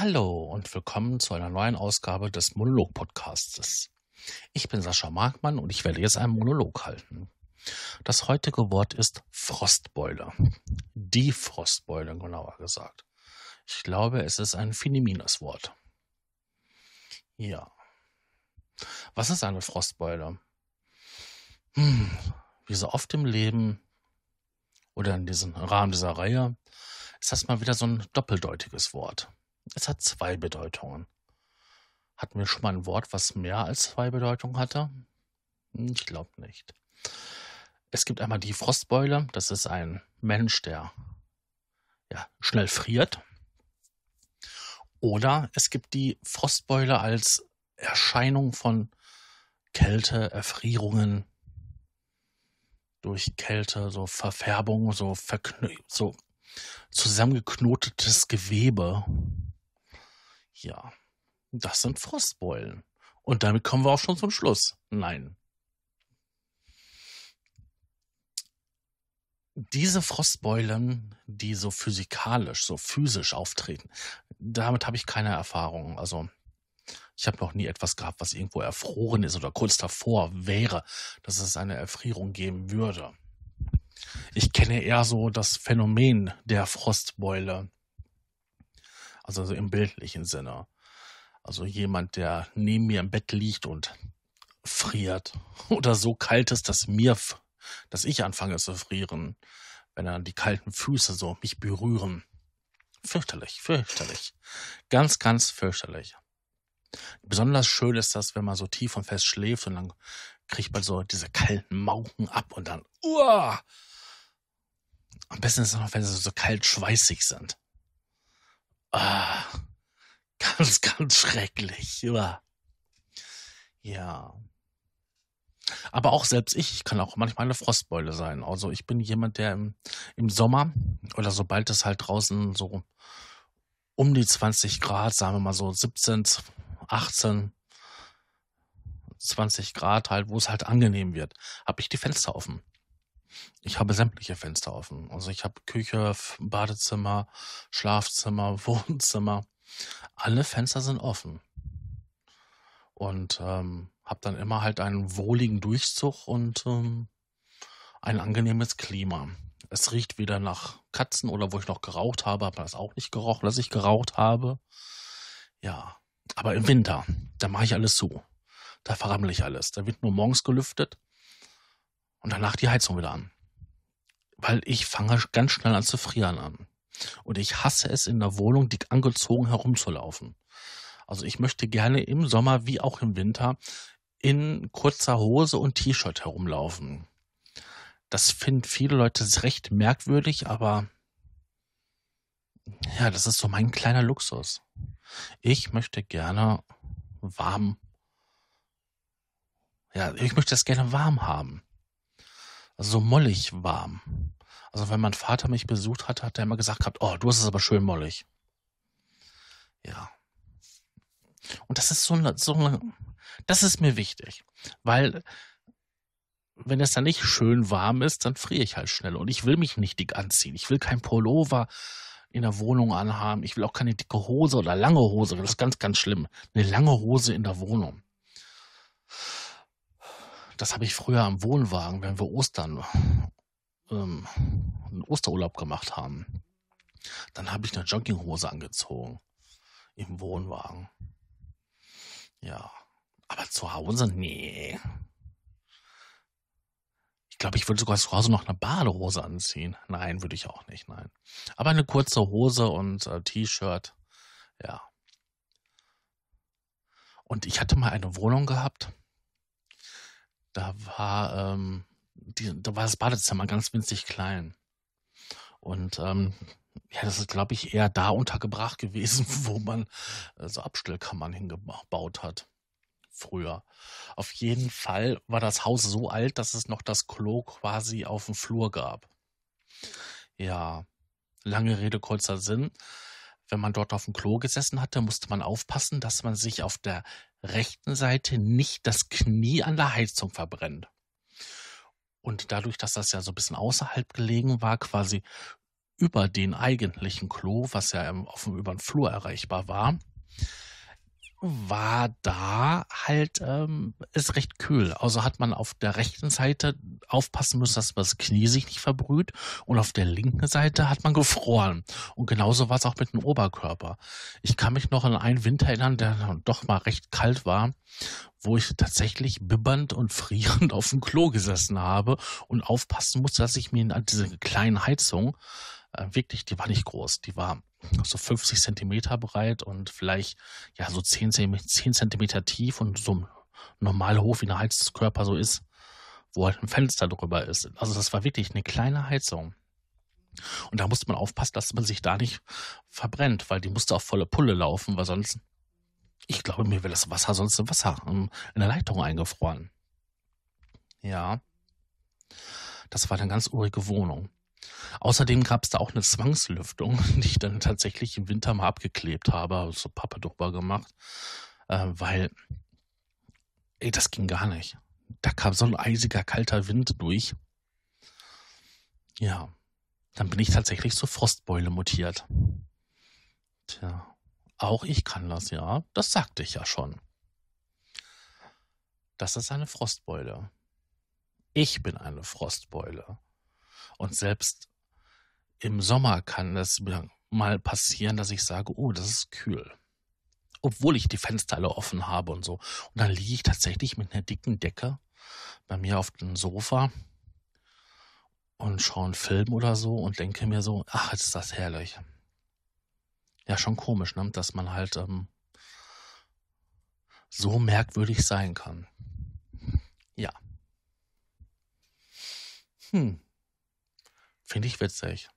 Hallo und willkommen zu einer neuen Ausgabe des Monolog-Podcasts. Ich bin Sascha Markmann und ich werde jetzt einen Monolog halten. Das heutige Wort ist Frostbeule. Die Frostbeule, genauer gesagt. Ich glaube, es ist ein feminines Wort. Ja. Was ist eine Frostbeule? Hm, wie so oft im Leben oder in diesem Rahmen dieser Reihe ist das mal wieder so ein doppeldeutiges Wort. Es hat zwei Bedeutungen. Hatten wir schon mal ein Wort, was mehr als zwei Bedeutungen hatte? Hm, ich glaube nicht. Es gibt einmal die Frostbeule. Das ist ein Mensch, der ja, schnell friert. Oder es gibt die Frostbeule als Erscheinung von Kälte, Erfrierungen durch Kälte, so Verfärbung, so, so zusammengeknotetes Gewebe. Ja, das sind Frostbeulen. Und damit kommen wir auch schon zum Schluss. Nein. Diese Frostbeulen, die so physikalisch, so physisch auftreten, damit habe ich keine Erfahrung. Also ich habe noch nie etwas gehabt, was irgendwo erfroren ist oder kurz davor wäre, dass es eine Erfrierung geben würde. Ich kenne eher so das Phänomen der Frostbeule. Also so im bildlichen Sinne. Also jemand, der neben mir im Bett liegt und friert oder so kalt ist, dass mir, dass ich anfange zu frieren, wenn dann die kalten Füße so mich berühren. Fürchterlich, fürchterlich. Ganz, ganz fürchterlich. Besonders schön ist das, wenn man so tief und fest schläft und dann kriegt man so diese kalten Mauken ab und dann, uah! Am besten ist es noch, wenn sie so kalt schweißig sind. Ah, ganz, ganz schrecklich. Uah. Ja. Aber auch selbst ich, ich kann auch manchmal eine Frostbeule sein. Also ich bin jemand, der im, im Sommer oder sobald es halt draußen so um die 20 Grad, sagen wir mal so 17, 18, 20 Grad halt, wo es halt angenehm wird, habe ich die Fenster offen. Ich habe sämtliche Fenster offen. Also ich habe Küche, Badezimmer, Schlafzimmer, Wohnzimmer. Alle Fenster sind offen. Und ähm, habe dann immer halt einen wohligen Durchzug und ähm, ein angenehmes Klima. Es riecht weder nach Katzen oder wo ich noch geraucht habe, habe das auch nicht gerochen, dass ich geraucht habe. Ja, aber im Winter, da mache ich alles zu. Da verrammle ich alles. Da wird nur morgens gelüftet und danach die Heizung wieder an. Weil ich fange ganz schnell an zu frieren an. Und ich hasse es, in der Wohnung dick angezogen herumzulaufen. Also ich möchte gerne im Sommer wie auch im Winter in kurzer Hose und T-Shirt herumlaufen. Das finden viele Leute recht merkwürdig, aber ja, das ist so mein kleiner Luxus. Ich möchte gerne warm, ja, ich möchte das gerne warm haben. So mollig warm. Also wenn mein Vater mich besucht hat, hat er immer gesagt gehabt, oh, du hast es aber schön mollig. Ja. Und das ist so eine, so eine, das ist mir wichtig, weil wenn es dann nicht schön warm ist, dann friere ich halt schnell und ich will mich nicht dick anziehen. Ich will kein Pullover in der Wohnung anhaben. Ich will auch keine dicke Hose oder lange Hose. Das ist ganz, ganz schlimm. Eine lange Hose in der Wohnung. Das habe ich früher am Wohnwagen, wenn wir Ostern ähm, einen Osterurlaub gemacht haben. Dann habe ich eine Jogginghose angezogen im Wohnwagen. Ja, aber zu Hause, nee. Ich glaube, ich würde sogar zu Hause noch eine Badehose anziehen. Nein, würde ich auch nicht, nein. Aber eine kurze Hose und äh, T-Shirt, ja. Und ich hatte mal eine Wohnung gehabt. Da war, ähm, die, da war das Badezimmer ganz winzig klein. Und ähm, ja, das ist, glaube ich, eher da untergebracht gewesen, wo man äh, so Abstellkammern hingebaut hat früher. Auf jeden Fall war das Haus so alt, dass es noch das Klo quasi auf dem Flur gab. Ja, lange Rede, kurzer Sinn. Wenn man dort auf dem Klo gesessen hatte, musste man aufpassen, dass man sich auf der rechten Seite nicht das Knie an der Heizung verbrennt. Und dadurch, dass das ja so ein bisschen außerhalb gelegen war, quasi über den eigentlichen Klo, was ja auf dem, über den Flur erreichbar war, war da halt ähm, ist recht kühl. Also hat man auf der rechten Seite aufpassen müssen, dass das Knie sich nicht verbrüht und auf der linken Seite hat man gefroren. Und genauso war es auch mit dem Oberkörper. Ich kann mich noch an einen Winter erinnern, der doch mal recht kalt war, wo ich tatsächlich bibbernd und frierend auf dem Klo gesessen habe und aufpassen musste, dass ich mir an diese kleinen Heizung äh, wirklich, die war nicht groß, die war so 50 Zentimeter breit und vielleicht ja so 10, 10 Zentimeter tief und so normal hoch wie ein Heizkörper so ist, wo halt ein Fenster drüber ist. Also das war wirklich eine kleine Heizung. Und da musste man aufpassen, dass man sich da nicht verbrennt, weil die musste auf volle Pulle laufen, weil sonst, ich glaube, mir wäre das Wasser sonst im Wasser in der Leitung eingefroren. Ja. Das war eine ganz urige Wohnung. Außerdem gab es da auch eine Zwangslüftung, die ich dann tatsächlich im Winter mal abgeklebt habe, so Pappe drüber gemacht, äh, weil, ey, das ging gar nicht. Da kam so ein eisiger, kalter Wind durch. Ja, dann bin ich tatsächlich zur Frostbeule mutiert. Tja, auch ich kann das, ja. Das sagte ich ja schon. Das ist eine Frostbeule. Ich bin eine Frostbeule. Und selbst im Sommer kann es mal passieren, dass ich sage, oh, das ist kühl. Obwohl ich die Fenster alle offen habe und so. Und dann liege ich tatsächlich mit einer dicken Decke bei mir auf dem Sofa und schaue einen Film oder so und denke mir so, ach, ist das herrlich. Ja, schon komisch, ne? dass man halt ähm, so merkwürdig sein kann. Ja. Hm. Finde ich witzig.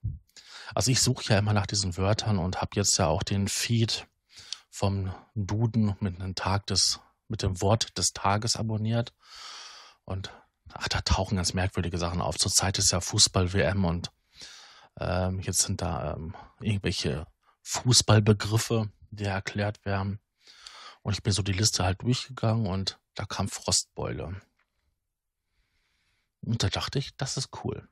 Also ich suche ja immer nach diesen Wörtern und habe jetzt ja auch den Feed vom Duden mit einem Tag des, mit dem Wort des Tages abonniert. Und ach, da tauchen ganz merkwürdige Sachen auf. Zurzeit ist ja Fußball-WM und ähm, jetzt sind da ähm, irgendwelche Fußballbegriffe, die erklärt werden. Und ich bin so die Liste halt durchgegangen und da kam Frostbeule. Und da dachte ich, das ist cool.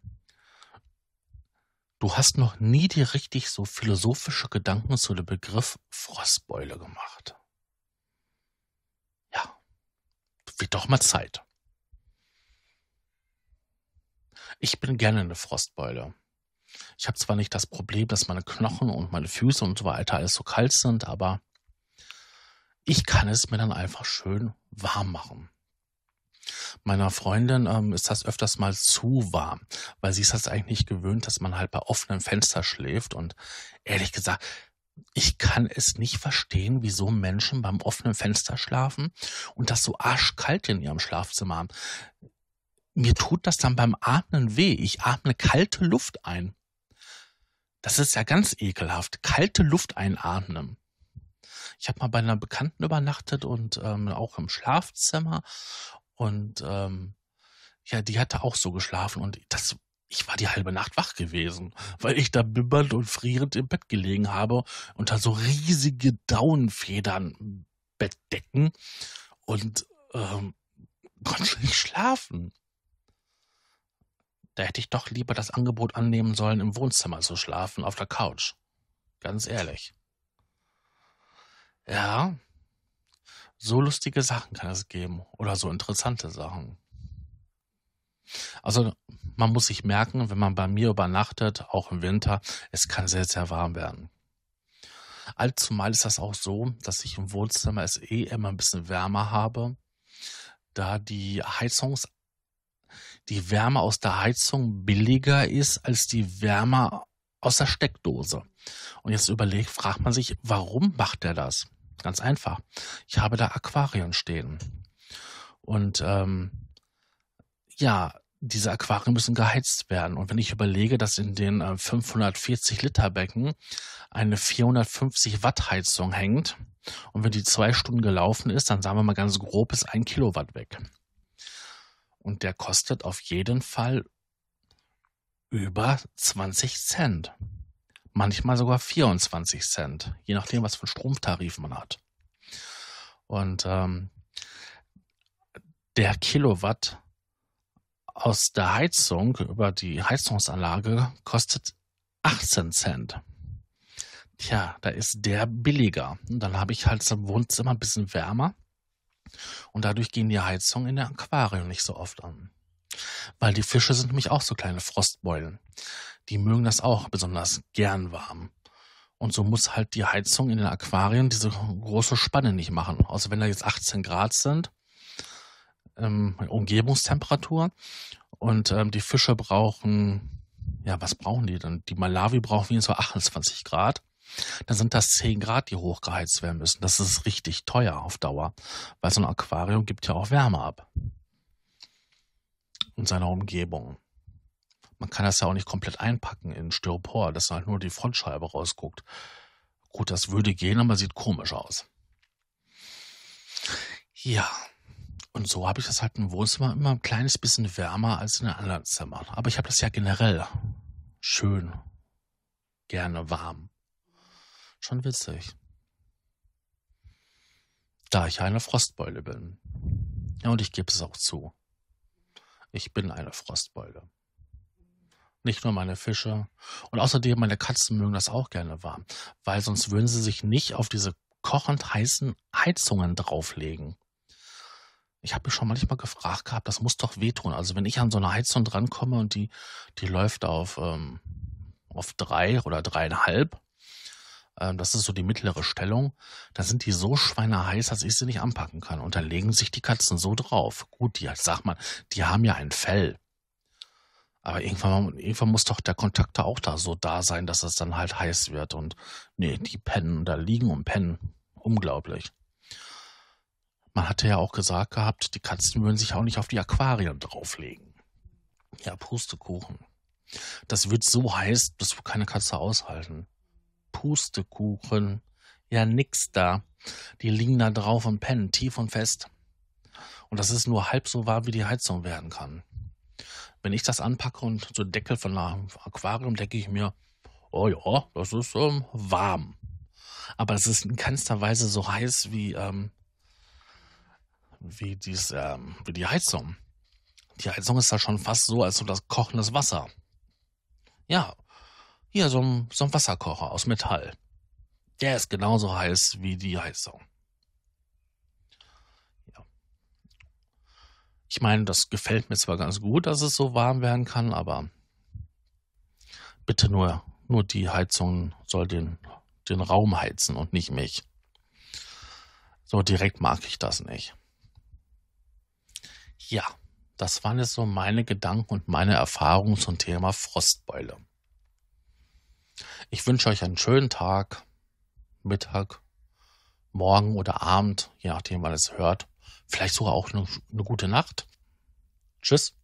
Du hast noch nie dir richtig so philosophische Gedanken zu dem Begriff Frostbeule gemacht. Ja, wird doch mal Zeit. Ich bin gerne eine Frostbeule. Ich habe zwar nicht das Problem, dass meine Knochen und meine Füße und so weiter alles so kalt sind, aber ich kann es mir dann einfach schön warm machen. Meiner Freundin ähm, ist das öfters mal zu warm, weil sie ist das eigentlich nicht gewöhnt, dass man halt bei offenem Fenster schläft. Und ehrlich gesagt, ich kann es nicht verstehen, wieso Menschen beim offenen Fenster schlafen und das so arschkalt in ihrem Schlafzimmer haben. Mir tut das dann beim Atmen weh. Ich atme kalte Luft ein. Das ist ja ganz ekelhaft. Kalte Luft einatmen. Ich habe mal bei einer Bekannten übernachtet und ähm, auch im Schlafzimmer und ähm, ja, die hatte auch so geschlafen und das, ich war die halbe Nacht wach gewesen, weil ich da bibbernd und frierend im Bett gelegen habe da so riesige Daunenfedern Bettdecken und ähm, konnte nicht schlafen. Da hätte ich doch lieber das Angebot annehmen sollen, im Wohnzimmer zu schlafen, auf der Couch. Ganz ehrlich. Ja, so lustige Sachen kann es geben oder so interessante Sachen. Also man muss sich merken, wenn man bei mir übernachtet, auch im Winter, es kann sehr, sehr warm werden. Allzumal ist das auch so, dass ich im Wohnzimmer es eh immer ein bisschen wärmer habe, da die Heizungs die Wärme aus der Heizung billiger ist als die Wärme aus der Steckdose. Und jetzt überlegt, fragt man sich, warum macht er das? Ganz einfach. Ich habe da Aquarien stehen. Und ähm, ja, diese Aquarien müssen geheizt werden. Und wenn ich überlege, dass in den äh, 540 Liter Becken eine 450 Watt Heizung hängt und wenn die zwei Stunden gelaufen ist, dann sagen wir mal ganz grob ist ein Kilowatt weg. Und der kostet auf jeden Fall über 20 Cent manchmal sogar 24 Cent, je nachdem, was für einen Stromtarif man hat. Und ähm, der Kilowatt aus der Heizung über die Heizungsanlage kostet 18 Cent. Tja, da ist der billiger. Und dann habe ich halt im Wohnzimmer ein bisschen wärmer. Und dadurch gehen die Heizungen in der Aquarium nicht so oft an. Weil die Fische sind nämlich auch so kleine Frostbeulen. Die mögen das auch besonders gern warm. Und so muss halt die Heizung in den Aquarien diese große Spanne nicht machen. Also wenn da jetzt 18 Grad sind, ähm, Umgebungstemperatur, und ähm, die Fische brauchen, ja, was brauchen die dann? Die Malawi brauchen wie so 28 Grad. Dann sind das 10 Grad, die hochgeheizt werden müssen. Das ist richtig teuer auf Dauer, weil so ein Aquarium gibt ja auch Wärme ab. In seiner Umgebung. Man kann das ja auch nicht komplett einpacken in Styropor, dass halt nur die Frontscheibe rausguckt. Gut, das würde gehen, aber sieht komisch aus. Ja, und so habe ich das halt im Wohnzimmer immer ein kleines bisschen wärmer als in den anderen Zimmern. Aber ich habe das ja generell schön, gerne warm. Schon witzig. Da ich eine Frostbeule bin. Ja, und ich gebe es auch zu. Ich bin eine Frostbeule. Nicht nur meine Fische. Und außerdem meine Katzen mögen das auch gerne warm. Weil sonst würden sie sich nicht auf diese kochend heißen Heizungen drauflegen. Ich habe mich schon manchmal gefragt gehabt, das muss doch wehtun. Also wenn ich an so eine Heizung drankomme und die, die läuft auf, ähm, auf drei oder dreieinhalb, das ist so die mittlere Stellung, dann sind die so schweineheiß, dass ich sie nicht anpacken kann. Und dann legen sich die Katzen so drauf. Gut, die, sag mal, die haben ja ein Fell. Aber irgendwann, irgendwann muss doch der Kontakt da auch da so da sein, dass es dann halt heiß wird. Und nee, die pennen da liegen und pennen. Unglaublich. Man hatte ja auch gesagt gehabt, die Katzen würden sich auch nicht auf die Aquarien drauflegen. Ja, Pustekuchen. Das wird so heiß, das wird keine Katze aushalten. Pustekuchen. Ja, nix da. Die liegen da drauf und pennen, tief und fest. Und das ist nur halb so warm, wie die Heizung werden kann. Wenn ich das anpacke und so Deckel von einem Aquarium, denke ich mir, oh ja, das ist ähm, warm. Aber es ist in keinster Weise so heiß wie, ähm, wie, dies, ähm, wie die Heizung. Die Heizung ist da schon fast so, als so das kochendes Wasser. Ja, hier so ein, so ein Wasserkocher aus Metall. Der ist genauso heiß wie die Heizung. Ja. Ich meine, das gefällt mir zwar ganz gut, dass es so warm werden kann, aber bitte nur, nur die Heizung soll den, den Raum heizen und nicht mich. So direkt mag ich das nicht. Ja, das waren jetzt so meine Gedanken und meine Erfahrungen zum Thema Frostbeule. Ich wünsche euch einen schönen Tag, Mittag, Morgen oder Abend, je nachdem, wann es hört. Vielleicht sogar auch eine, eine gute Nacht. Tschüss.